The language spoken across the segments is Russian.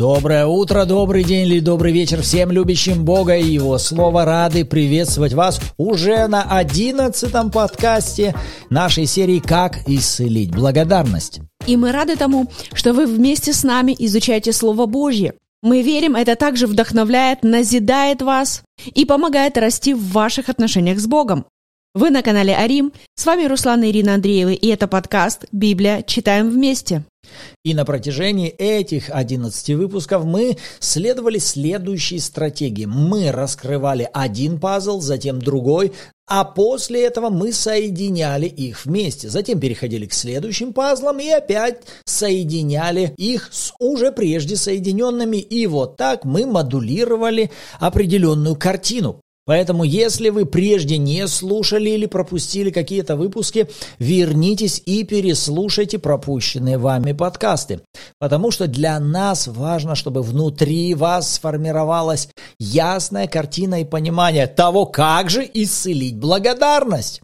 Доброе утро, добрый день или добрый вечер всем любящим Бога и Его Слово. Рады приветствовать вас уже на одиннадцатом подкасте нашей серии «Как исцелить благодарность». И мы рады тому, что вы вместе с нами изучаете Слово Божье. Мы верим, это также вдохновляет, назидает вас и помогает расти в ваших отношениях с Богом. Вы на канале Арим, с вами Руслан и Ирина Андреевы, и это подкаст «Библия. Читаем вместе». И на протяжении этих 11 выпусков мы следовали следующей стратегии. Мы раскрывали один пазл, затем другой, а после этого мы соединяли их вместе. Затем переходили к следующим пазлам и опять соединяли их с уже прежде соединенными. И вот так мы модулировали определенную картину. Поэтому, если вы прежде не слушали или пропустили какие-то выпуски, вернитесь и переслушайте пропущенные вами подкасты. Потому что для нас важно, чтобы внутри вас сформировалась ясная картина и понимание того, как же исцелить благодарность.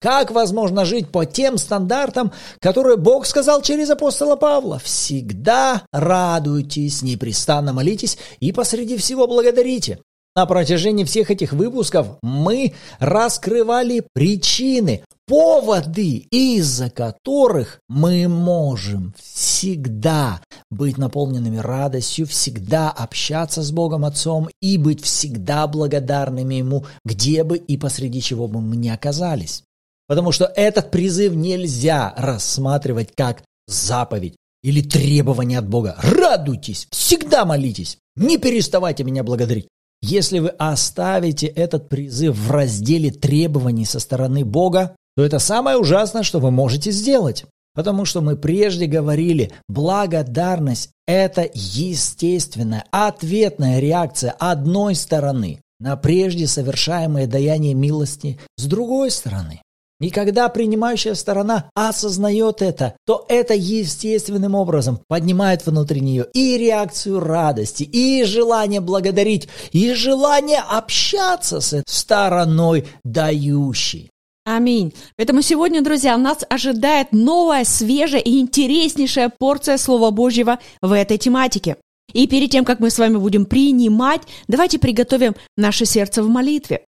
Как возможно жить по тем стандартам, которые Бог сказал через апостола Павла? Всегда радуйтесь, непрестанно молитесь и посреди всего благодарите. На протяжении всех этих выпусков мы раскрывали причины, поводы, из-за которых мы можем всегда быть наполненными радостью, всегда общаться с Богом Отцом и быть всегда благодарными Ему, где бы и посреди чего бы мы ни оказались. Потому что этот призыв нельзя рассматривать как заповедь или требование от Бога. Радуйтесь, всегда молитесь, не переставайте меня благодарить. Если вы оставите этот призыв в разделе требований со стороны Бога, то это самое ужасное, что вы можете сделать. Потому что мы прежде говорили, благодарность – это естественная, ответная реакция одной стороны на прежде совершаемое даяние милости с другой стороны. И когда принимающая сторона осознает это, то это естественным образом поднимает внутри нее и реакцию радости, и желание благодарить, и желание общаться с этой стороной дающей. Аминь. Поэтому сегодня, друзья, нас ожидает новая, свежая и интереснейшая порция Слова Божьего в этой тематике. И перед тем, как мы с вами будем принимать, давайте приготовим наше сердце в молитве.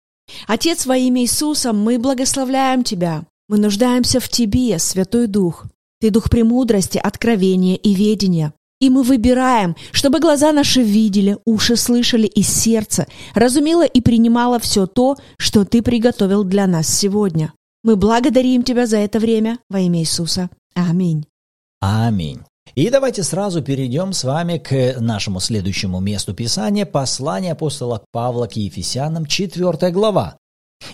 Отец, во имя Иисуса, мы благословляем Тебя. Мы нуждаемся в Тебе, Святой Дух. Ты Дух премудрости, откровения и ведения. И мы выбираем, чтобы глаза наши видели, уши слышали и сердце разумело и принимало все то, что Ты приготовил для нас сегодня. Мы благодарим Тебя за это время во имя Иисуса. Аминь. Аминь. И давайте сразу перейдем с вами к нашему следующему месту Писания, послание апостола Павла к Ефесянам, 4 глава.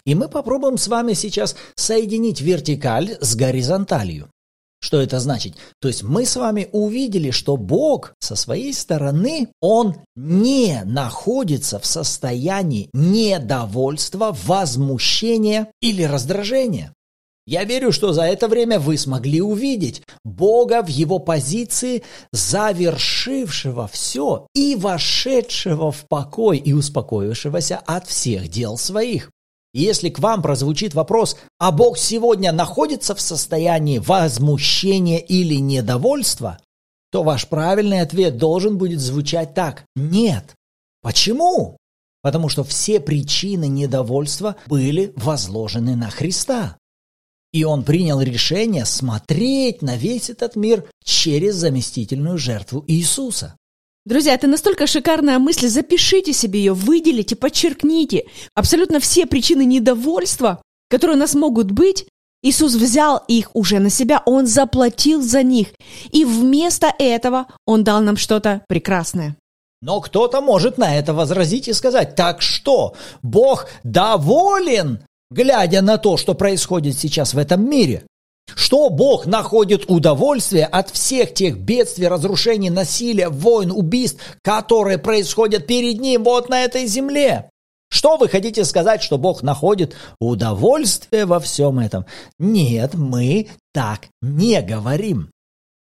И мы попробуем с вами сейчас соединить вертикаль с горизонталью. Что это значит? То есть мы с вами увидели, что Бог со своей стороны, Он не находится в состоянии недовольства, возмущения или раздражения. Я верю, что за это время вы смогли увидеть Бога в его позиции, завершившего все и вошедшего в покой и успокоившегося от всех дел своих. если к вам прозвучит вопрос, а Бог сегодня находится в состоянии возмущения или недовольства, то ваш правильный ответ должен будет звучать так – нет. Почему? Потому что все причины недовольства были возложены на Христа. И он принял решение смотреть на весь этот мир через заместительную жертву Иисуса. Друзья, это настолько шикарная мысль, запишите себе ее, выделите, подчеркните. Абсолютно все причины недовольства, которые у нас могут быть, Иисус взял их уже на себя, Он заплатил за них. И вместо этого Он дал нам что-то прекрасное. Но кто-то может на это возразить и сказать, так что, Бог доволен глядя на то, что происходит сейчас в этом мире. Что Бог находит удовольствие от всех тех бедствий, разрушений, насилия, войн, убийств, которые происходят перед Ним вот на этой земле? Что вы хотите сказать, что Бог находит удовольствие во всем этом? Нет, мы так не говорим.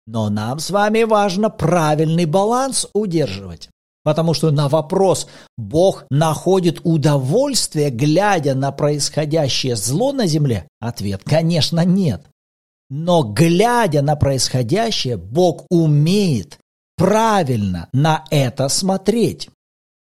Но нам с вами важно правильный баланс удерживать. Потому что на вопрос «Бог находит удовольствие, глядя на происходящее зло на земле?» Ответ, конечно, нет. Но глядя на происходящее, Бог умеет правильно на это смотреть.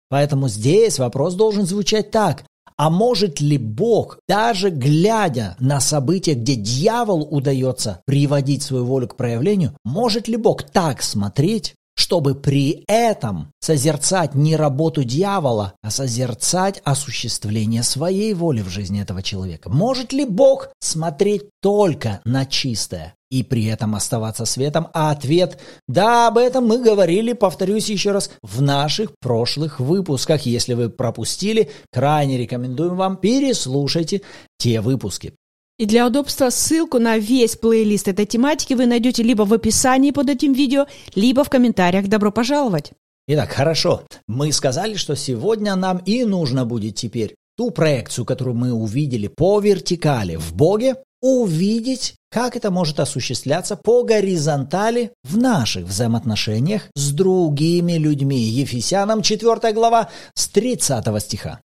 Поэтому здесь вопрос должен звучать так. А может ли Бог, даже глядя на события, где дьявол удается приводить свою волю к проявлению, может ли Бог так смотреть, чтобы при этом созерцать не работу дьявола, а созерцать осуществление своей воли в жизни этого человека? Может ли Бог смотреть только на чистое? и при этом оставаться светом? А ответ – да, об этом мы говорили, повторюсь еще раз, в наших прошлых выпусках. Если вы пропустили, крайне рекомендуем вам переслушайте те выпуски. И для удобства ссылку на весь плейлист этой тематики вы найдете либо в описании под этим видео, либо в комментариях. Добро пожаловать! Итак, хорошо. Мы сказали, что сегодня нам и нужно будет теперь ту проекцию, которую мы увидели по вертикали в Боге, увидеть, как это может осуществляться по горизонтали в наших взаимоотношениях с другими людьми. Ефесянам 4 глава с 30 стиха.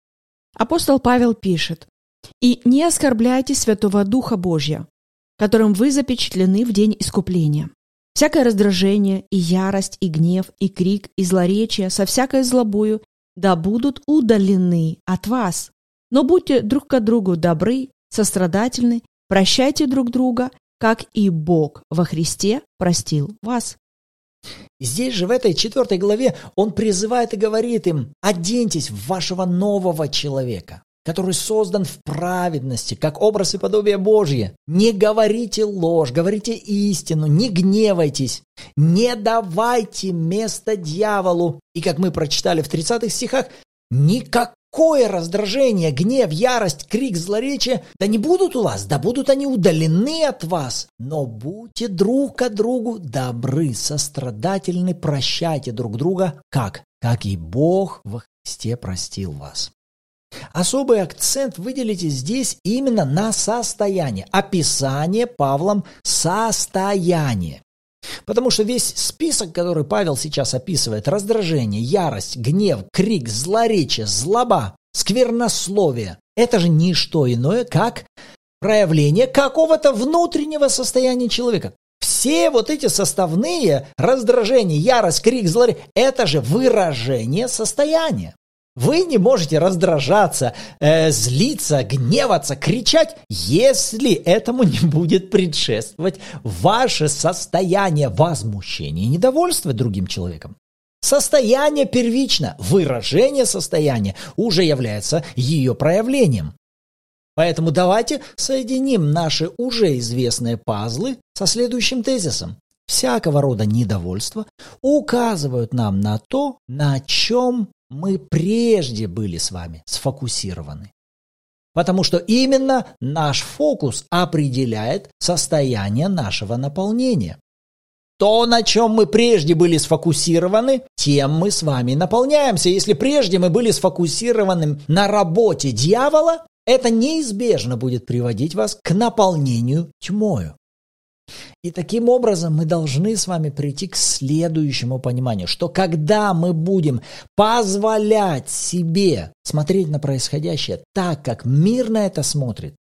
Апостол Павел пишет, «И не оскорбляйте Святого Духа Божья, которым вы запечатлены в день искупления. Всякое раздражение, и ярость, и гнев, и крик, и злоречие со всякой злобою да будут удалены от вас. Но будьте друг к другу добры, сострадательны, Прощайте друг друга, как и Бог во Христе простил вас. Здесь же в этой четвертой главе он призывает и говорит им, оденьтесь в вашего нового человека, который создан в праведности, как образ и подобие Божье. Не говорите ложь, говорите истину, не гневайтесь, не давайте место дьяволу. И как мы прочитали в 30 стихах, никак Кое раздражение, гнев, ярость, крик, злоречие, да не будут у вас, да будут они удалены от вас. Но будьте друг к другу добры, сострадательны, прощайте друг друга, как? Как и Бог во Христе простил вас. Особый акцент выделите здесь именно на состояние. Описание Павлом состояния. Потому что весь список, который Павел сейчас описывает, раздражение, ярость, гнев, крик, злоречие, злоба, сквернословие, это же не что иное, как проявление какого-то внутреннего состояния человека. Все вот эти составные раздражение, ярость, крик, злоречие, это же выражение состояния. Вы не можете раздражаться, э, злиться, гневаться, кричать, если этому не будет предшествовать ваше состояние возмущения и недовольства другим человеком. Состояние первично, выражение состояния уже является ее проявлением. Поэтому давайте соединим наши уже известные пазлы со следующим тезисом. Всякого рода недовольства указывают нам на то, на чем мы прежде были с вами сфокусированы. Потому что именно наш фокус определяет состояние нашего наполнения. То, на чем мы прежде были сфокусированы, тем мы с вами наполняемся. Если прежде мы были сфокусированы на работе дьявола, это неизбежно будет приводить вас к наполнению тьмою. И таким образом мы должны с вами прийти к следующему пониманию, что когда мы будем позволять себе смотреть на происходящее так, как мир на это смотрит,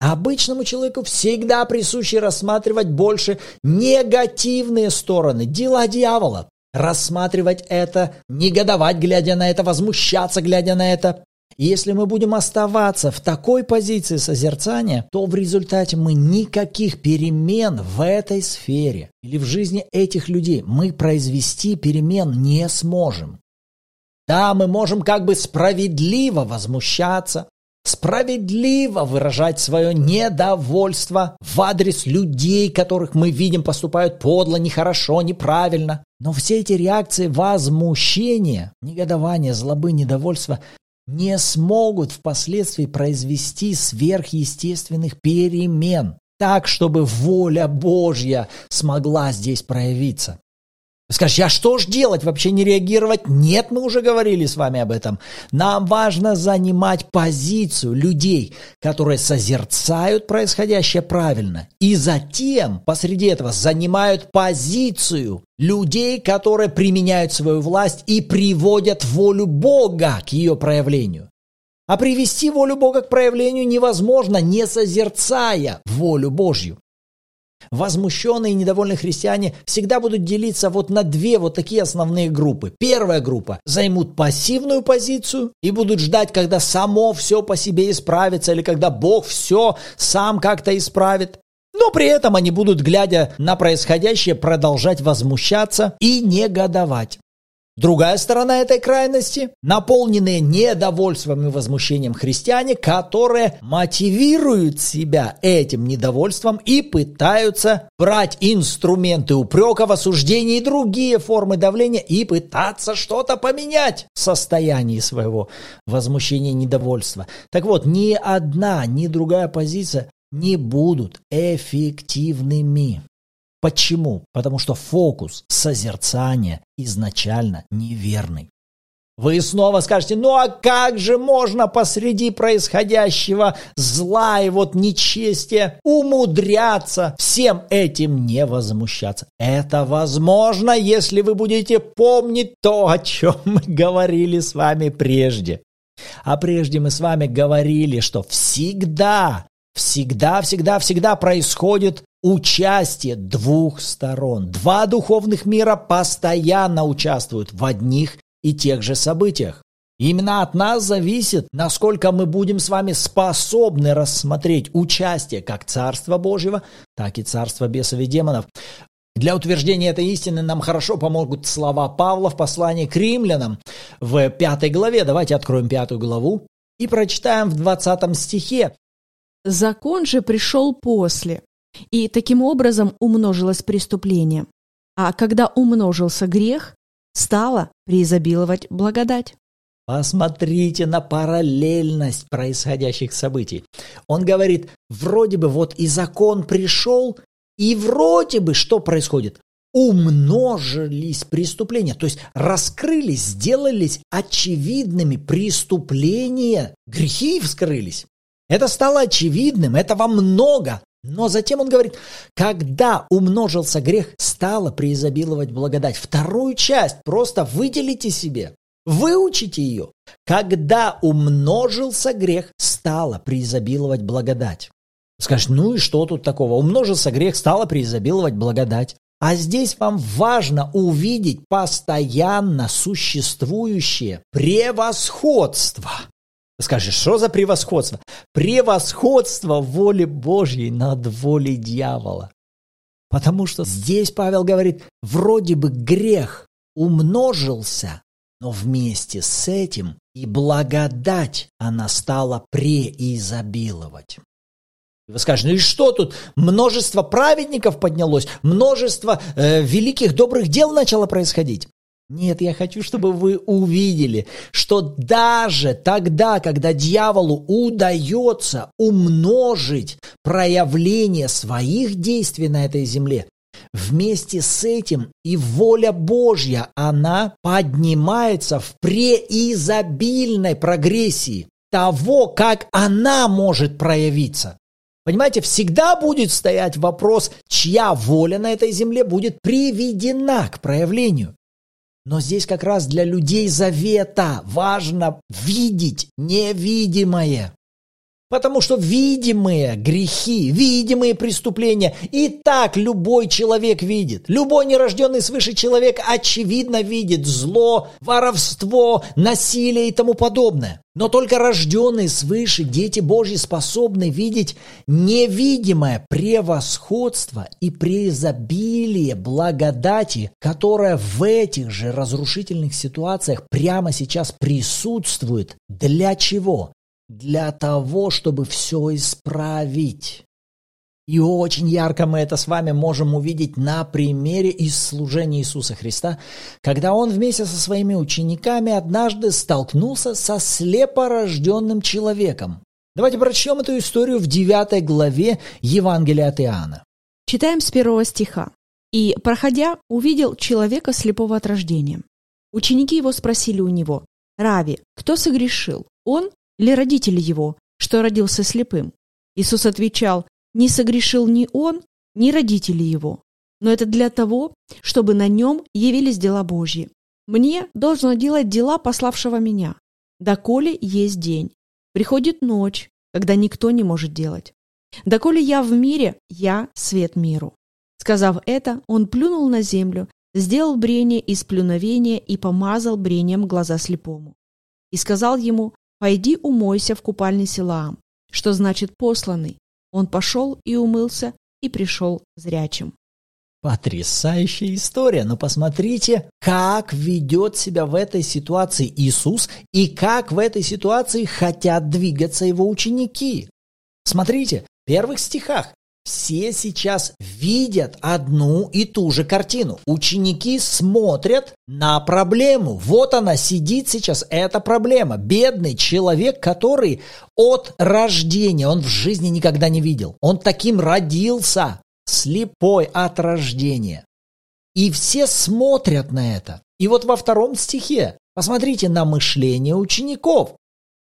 обычному человеку всегда присуще рассматривать больше негативные стороны, дела дьявола, рассматривать это, негодовать, глядя на это, возмущаться, глядя на это, если мы будем оставаться в такой позиции созерцания, то в результате мы никаких перемен в этой сфере или в жизни этих людей мы произвести перемен не сможем. Да, мы можем как бы справедливо возмущаться, справедливо выражать свое недовольство в адрес людей, которых мы видим поступают подло, нехорошо, неправильно. Но все эти реакции возмущения, негодования, злобы, недовольства не смогут впоследствии произвести сверхъестественных перемен, так, чтобы воля Божья смогла здесь проявиться. Скажешь, а что ж делать, вообще не реагировать? Нет, мы уже говорили с вами об этом. Нам важно занимать позицию людей, которые созерцают происходящее правильно. И затем посреди этого занимают позицию людей, которые применяют свою власть и приводят волю Бога к ее проявлению. А привести волю Бога к проявлению невозможно, не созерцая волю Божью. Возмущенные и недовольные христиане всегда будут делиться вот на две вот такие основные группы. Первая группа займут пассивную позицию и будут ждать, когда само все по себе исправится или когда Бог все сам как-то исправит. Но при этом они будут, глядя на происходящее, продолжать возмущаться и негодовать. Другая сторона этой крайности – наполненные недовольством и возмущением христиане, которые мотивируют себя этим недовольством и пытаются брать инструменты упрека в осуждении и другие формы давления и пытаться что-то поменять в состоянии своего возмущения и недовольства. Так вот, ни одна, ни другая позиция не будут эффективными. Почему? Потому что фокус созерцания изначально неверный. Вы снова скажете, ну а как же можно посреди происходящего зла и вот нечестия умудряться всем этим не возмущаться? Это возможно, если вы будете помнить то, о чем мы говорили с вами прежде. А прежде мы с вами говорили, что всегда Всегда, всегда, всегда происходит участие двух сторон. Два духовных мира постоянно участвуют в одних и тех же событиях. Именно от нас зависит, насколько мы будем с вами способны рассмотреть участие как Царства Божьего, так и Царства бесов и демонов. Для утверждения этой истины нам хорошо помогут слова Павла в послании к римлянам в пятой главе. Давайте откроем пятую главу и прочитаем в двадцатом стихе. Закон же пришел после, и таким образом умножилось преступление. А когда умножился грех, стала преизобиловать благодать. Посмотрите на параллельность происходящих событий. Он говорит, вроде бы вот и закон пришел, и вроде бы что происходит? Умножились преступления, то есть раскрылись, сделались очевидными преступления, грехи вскрылись. Это стало очевидным, этого много. Но затем он говорит, когда умножился грех, стало преизобиловать благодать. Вторую часть просто выделите себе, выучите ее. Когда умножился грех, стало преизобиловать благодать. Скажешь, ну и что тут такого? Умножился грех, стало преизобиловать благодать. А здесь вам важно увидеть постоянно существующее превосходство Скажешь, что за превосходство? Превосходство воли Божьей над волей дьявола. Потому что здесь Павел говорит, вроде бы грех умножился, но вместе с этим и благодать она стала преизобиловать. Вы скажете, ну и что тут? Множество праведников поднялось, множество э, великих добрых дел начало происходить. Нет, я хочу, чтобы вы увидели, что даже тогда, когда дьяволу удается умножить проявление своих действий на этой земле, вместе с этим и воля Божья, она поднимается в преизобильной прогрессии того, как она может проявиться. Понимаете, всегда будет стоять вопрос, чья воля на этой земле будет приведена к проявлению. Но здесь как раз для людей завета важно видеть невидимое. Потому что видимые грехи, видимые преступления и так любой человек видит. Любой нерожденный свыше человек очевидно видит зло, воровство, насилие и тому подобное. Но только рожденные свыше дети Божьи способны видеть невидимое превосходство и преизобилие благодати, которое в этих же разрушительных ситуациях прямо сейчас присутствует. Для чего? Для того, чтобы все исправить. И очень ярко мы это с вами можем увидеть на примере из служения Иисуса Христа, когда Он вместе со своими учениками однажды столкнулся со слепорожденным человеком. Давайте прочтем эту историю в 9 главе Евангелия от Иоанна. Читаем с первого стиха. «И, проходя, увидел человека слепого от рождения. Ученики его спросили у него, «Рави, кто согрешил, он или родители его, что родился слепым? Иисус отвечал, не согрешил ни он, ни родители его, но это для того, чтобы на нем явились дела Божьи. Мне должно делать дела пославшего меня, доколе есть день. Приходит ночь, когда никто не может делать. Доколе я в мире, я свет миру». Сказав это, он плюнул на землю, сделал брение из плюновения и помазал брением глаза слепому. И сказал ему, «Пойди умойся в купальне Силаам», что значит «посланный». Он пошел и умылся, и пришел зрячим. Потрясающая история, но посмотрите, как ведет себя в этой ситуации Иисус и как в этой ситуации хотят двигаться его ученики. Смотрите, в первых стихах все сейчас видят одну и ту же картину. Ученики смотрят на проблему. Вот она сидит сейчас, эта проблема. Бедный человек, который от рождения, он в жизни никогда не видел. Он таким родился, слепой от рождения. И все смотрят на это. И вот во втором стихе посмотрите на мышление учеников.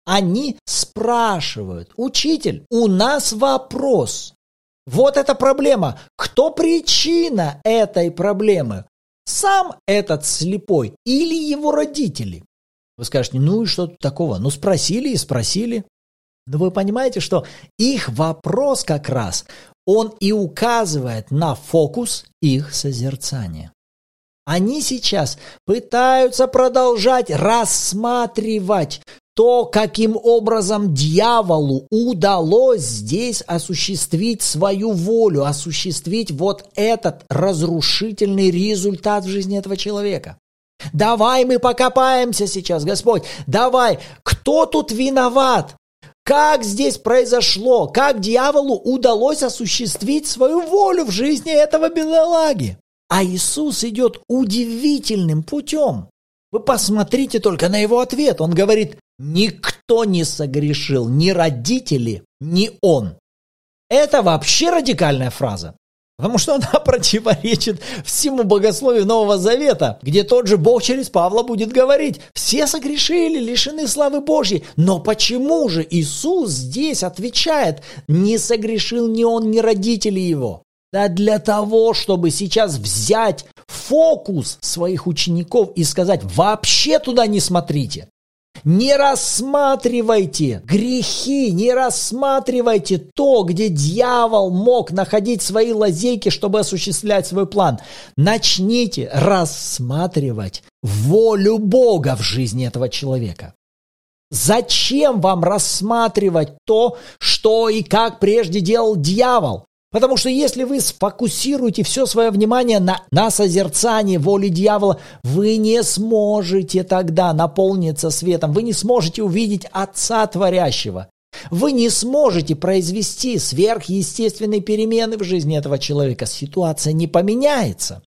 Они спрашивают, учитель, у нас вопрос. Вот эта проблема. Кто причина этой проблемы? Сам этот слепой или его родители? Вы скажете, ну и что тут такого? Ну спросили и спросили. Но вы понимаете, что их вопрос как раз, он и указывает на фокус их созерцания. Они сейчас пытаются продолжать рассматривать то, каким образом дьяволу удалось здесь осуществить свою волю, осуществить вот этот разрушительный результат в жизни этого человека. Давай мы покопаемся сейчас, Господь. Давай, кто тут виноват? Как здесь произошло? Как дьяволу удалось осуществить свою волю в жизни этого бедолаги? А Иисус идет удивительным путем. Вы посмотрите только на его ответ. Он говорит, никто не согрешил, ни родители, ни он. Это вообще радикальная фраза. Потому что она противоречит всему богословию Нового Завета, где тот же Бог через Павла будет говорить, все согрешили, лишены славы Божьей. Но почему же Иисус здесь отвечает, не согрешил ни он, ни родители его? Да для того, чтобы сейчас взять фокус своих учеников и сказать, вообще туда не смотрите. Не рассматривайте грехи, не рассматривайте то, где дьявол мог находить свои лазейки, чтобы осуществлять свой план. Начните рассматривать волю Бога в жизни этого человека. Зачем вам рассматривать то, что и как прежде делал дьявол? Потому что если вы сфокусируете все свое внимание на, на созерцании воли дьявола, вы не сможете тогда наполниться светом, вы не сможете увидеть Отца Творящего. Вы не сможете произвести сверхъестественные перемены в жизни этого человека. Ситуация не поменяется.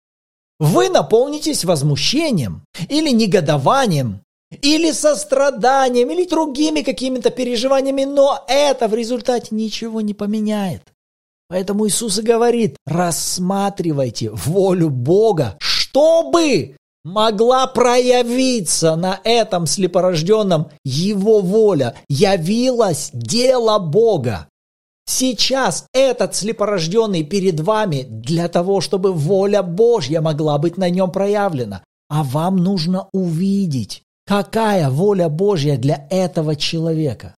Вы наполнитесь возмущением или негодованием, или состраданием, или другими какими-то переживаниями, но это в результате ничего не поменяет. Поэтому Иисус и говорит, рассматривайте волю Бога, чтобы могла проявиться на этом слепорожденном Его воля, явилось дело Бога. Сейчас этот слепорожденный перед вами для того, чтобы воля Божья могла быть на нем проявлена. А вам нужно увидеть, какая воля Божья для этого человека.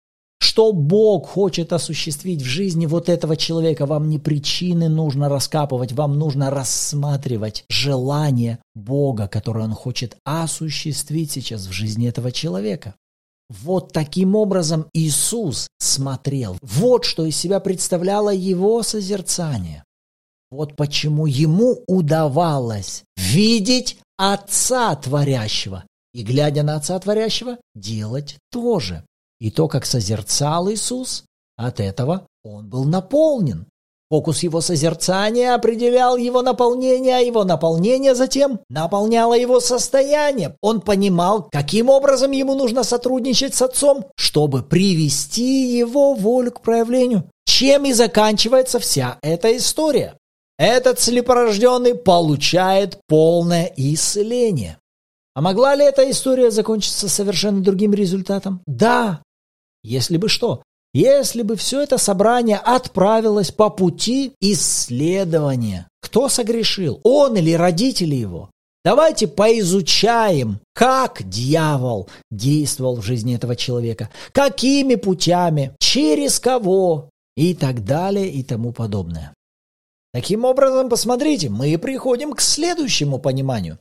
Что Бог хочет осуществить в жизни вот этого человека, вам не причины нужно раскапывать, вам нужно рассматривать желание Бога, которое Он хочет осуществить сейчас в жизни этого человека. Вот таким образом Иисус смотрел. Вот что из себя представляло его созерцание. Вот почему ему удавалось видеть Отца Творящего и, глядя на Отца Творящего, делать то же. И то, как созерцал Иисус, от этого он был наполнен. Фокус его созерцания определял его наполнение, а его наполнение затем наполняло его состояние. Он понимал, каким образом ему нужно сотрудничать с Отцом, чтобы привести его волю к проявлению. Чем и заканчивается вся эта история. Этот слепорожденный получает полное исцеление. А могла ли эта история закончиться совершенно другим результатом? Да, если бы что? Если бы все это собрание отправилось по пути исследования. Кто согрешил? Он или родители его? Давайте поизучаем, как дьявол действовал в жизни этого человека, какими путями, через кого, и так далее и тому подобное. Таким образом, посмотрите, мы приходим к следующему пониманию.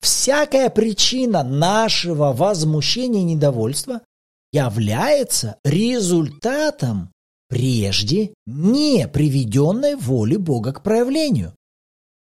Всякая причина нашего возмущения и недовольства является результатом прежде не приведенной воли Бога к проявлению.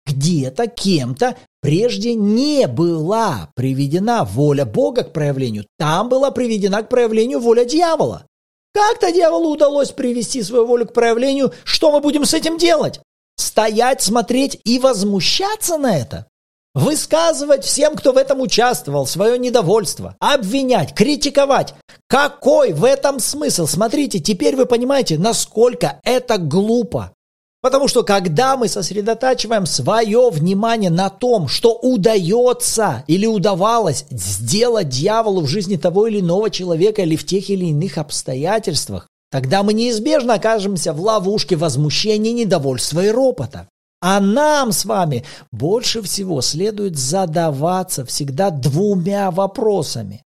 Где-то кем-то прежде не была приведена воля Бога к проявлению. Там была приведена к проявлению воля дьявола. Как-то дьяволу удалось привести свою волю к проявлению. Что мы будем с этим делать? Стоять, смотреть и возмущаться на это? Высказывать всем, кто в этом участвовал, свое недовольство, обвинять, критиковать. Какой в этом смысл? Смотрите, теперь вы понимаете, насколько это глупо. Потому что когда мы сосредотачиваем свое внимание на том, что удается или удавалось сделать дьяволу в жизни того или иного человека или в тех или иных обстоятельствах, тогда мы неизбежно окажемся в ловушке возмущения, недовольства и ропота. А нам с вами больше всего следует задаваться всегда двумя вопросами.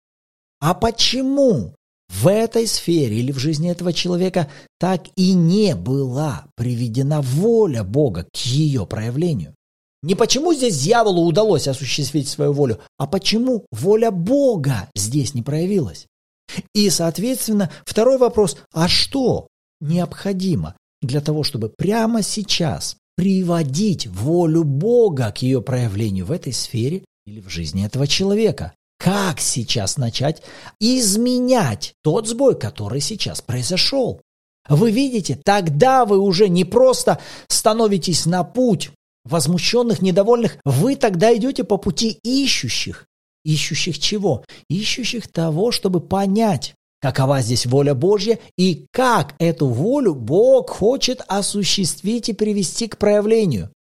А почему в этой сфере или в жизни этого человека так и не была приведена воля Бога к ее проявлению? Не почему здесь дьяволу удалось осуществить свою волю, а почему воля Бога здесь не проявилась? И, соответственно, второй вопрос, а что необходимо для того, чтобы прямо сейчас приводить волю Бога к ее проявлению в этой сфере или в жизни этого человека. Как сейчас начать изменять тот сбой, который сейчас произошел? Вы видите, тогда вы уже не просто становитесь на путь возмущенных, недовольных, вы тогда идете по пути ищущих. Ищущих чего? Ищущих того, чтобы понять, какова здесь воля Божья и как эту волю Бог хочет осуществить и привести к проявлению.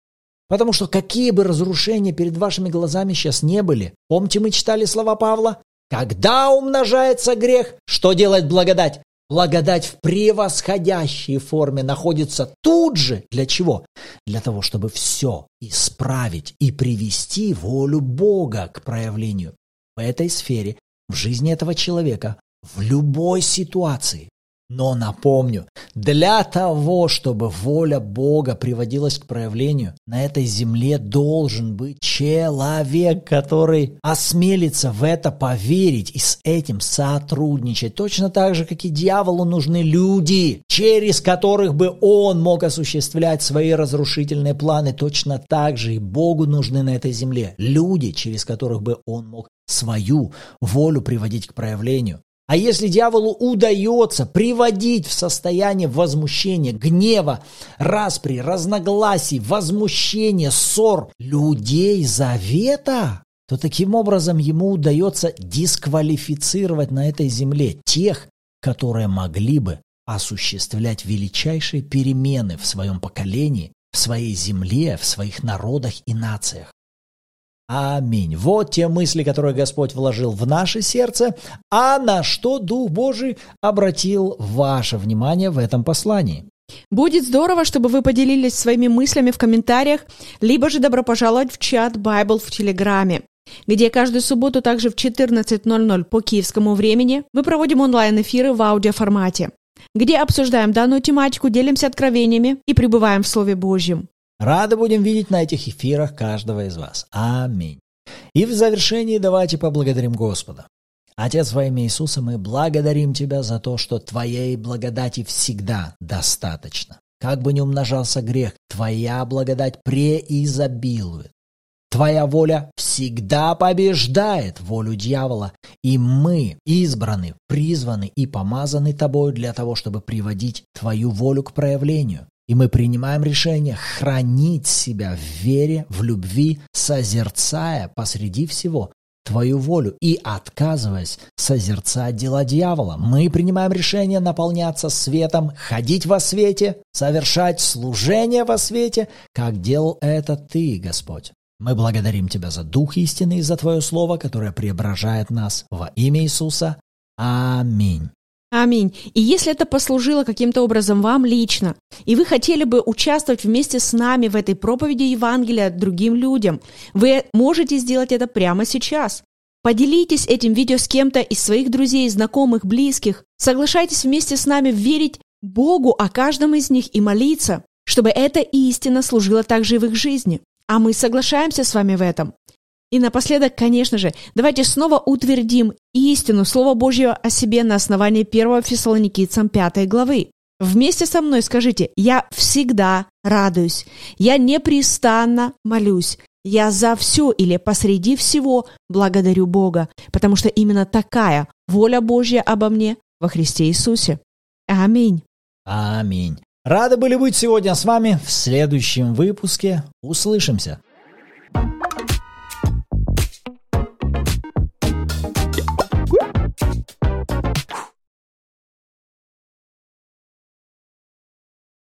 Потому что какие бы разрушения перед вашими глазами сейчас не были, помните, мы читали слова Павла? Когда умножается грех, что делает благодать? Благодать в превосходящей форме находится тут же. Для чего? Для того, чтобы все исправить и привести волю Бога к проявлению в этой сфере, в жизни этого человека, в любой ситуации. Но напомню, для того, чтобы воля Бога приводилась к проявлению, на этой земле должен быть человек, который осмелится в это поверить и с этим сотрудничать. Точно так же, как и дьяволу нужны люди, через которых бы он мог осуществлять свои разрушительные планы. Точно так же и Богу нужны на этой земле люди, через которых бы он мог свою волю приводить к проявлению. А если дьяволу удается приводить в состояние возмущения, гнева, распри, разногласий, возмущения, ссор людей завета, то таким образом ему удается дисквалифицировать на этой земле тех, которые могли бы осуществлять величайшие перемены в своем поколении, в своей земле, в своих народах и нациях. Аминь. Вот те мысли, которые Господь вложил в наше сердце, а на что Дух Божий обратил ваше внимание в этом послании. Будет здорово, чтобы вы поделились своими мыслями в комментариях, либо же добро пожаловать в чат Bible в Телеграме, где каждую субботу также в 14.00 по киевскому времени мы проводим онлайн-эфиры в аудиоформате, где обсуждаем данную тематику, делимся откровениями и пребываем в Слове Божьем. Рады будем видеть на этих эфирах каждого из вас. Аминь. И в завершении давайте поблагодарим Господа. Отец во имя Иисуса, мы благодарим Тебя за то, что Твоей благодати всегда достаточно. Как бы ни умножался грех, Твоя благодать преизобилует. Твоя воля всегда побеждает волю дьявола, и мы избраны, призваны и помазаны Тобой для того, чтобы приводить Твою волю к проявлению. И мы принимаем решение хранить себя в вере, в любви, созерцая посреди всего Твою волю и отказываясь созерцать дела дьявола. Мы принимаем решение наполняться светом, ходить во свете, совершать служение во свете, как делал это Ты, Господь. Мы благодарим Тебя за Дух истины и за Твое Слово, которое преображает нас во имя Иисуса. Аминь. Аминь. И если это послужило каким-то образом вам лично, и вы хотели бы участвовать вместе с нами в этой проповеди Евангелия другим людям, вы можете сделать это прямо сейчас. Поделитесь этим видео с кем-то из своих друзей, знакомых, близких. Соглашайтесь вместе с нами верить Богу о каждом из них и молиться, чтобы эта истина служила также и в их жизни. А мы соглашаемся с вами в этом. И напоследок, конечно же, давайте снова утвердим истину Слова Божьего о себе на основании 1 Фессалоникийцам 5 главы. Вместе со мной скажите, я всегда радуюсь, я непрестанно молюсь, я за все или посреди всего благодарю Бога, потому что именно такая воля Божья обо мне во Христе Иисусе. Аминь. Аминь. Рады были быть сегодня с вами в следующем выпуске. Услышимся.